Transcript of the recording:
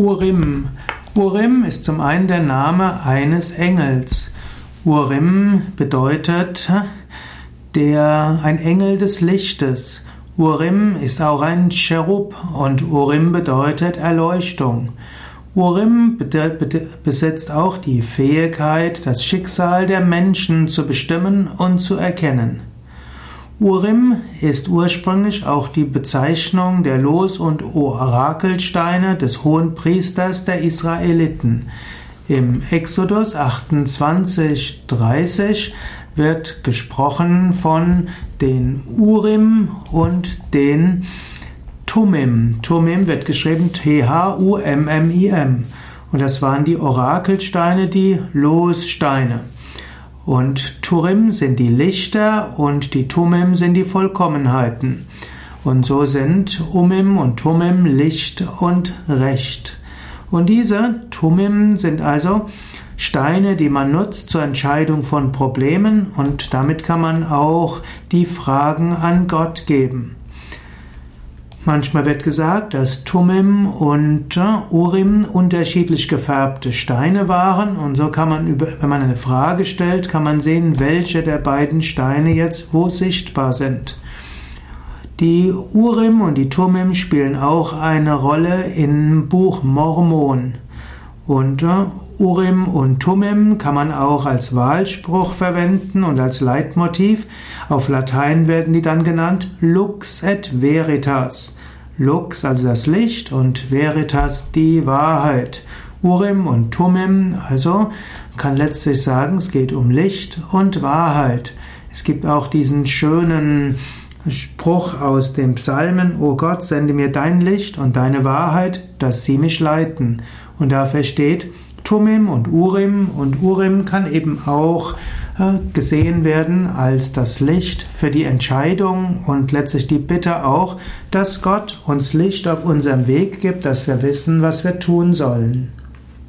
Urim. Urim ist zum einen der Name eines Engels. Urim bedeutet der, ein Engel des Lichtes. Urim ist auch ein Cherub und Urim bedeutet Erleuchtung. Urim besitzt auch die Fähigkeit, das Schicksal der Menschen zu bestimmen und zu erkennen. Urim ist ursprünglich auch die Bezeichnung der Los- und Orakelsteine des Hohen Priesters der Israeliten. Im Exodus 28, 30 wird gesprochen von den Urim und den Tumim. Tumim wird geschrieben T-H-U-M-M-I-M. Und das waren die Orakelsteine, die Lossteine. Und Turim sind die Lichter und die Tumim sind die Vollkommenheiten. Und so sind Umim und Tumim Licht und Recht. Und diese Tumim sind also Steine, die man nutzt zur Entscheidung von Problemen und damit kann man auch die Fragen an Gott geben. Manchmal wird gesagt, dass Tumim und äh, Urim unterschiedlich gefärbte Steine waren und so kann man, wenn man eine Frage stellt, kann man sehen, welche der beiden Steine jetzt wo sichtbar sind. Die Urim und die Tumim spielen auch eine Rolle im Buch Mormon. Und äh, Urim und Tumim kann man auch als Wahlspruch verwenden und als Leitmotiv. Auf Latein werden die dann genannt Lux et Veritas. Lux, also das Licht, und Veritas, die Wahrheit. Urim und Tumim, also kann letztlich sagen, es geht um Licht und Wahrheit. Es gibt auch diesen schönen Spruch aus dem Psalmen, O Gott, sende mir dein Licht und deine Wahrheit, dass sie mich leiten. Und dafür steht, Tumim und Urim und Urim kann eben auch äh, gesehen werden als das Licht für die Entscheidung und letztlich die Bitte auch, dass Gott uns Licht auf unserem Weg gibt, dass wir wissen, was wir tun sollen.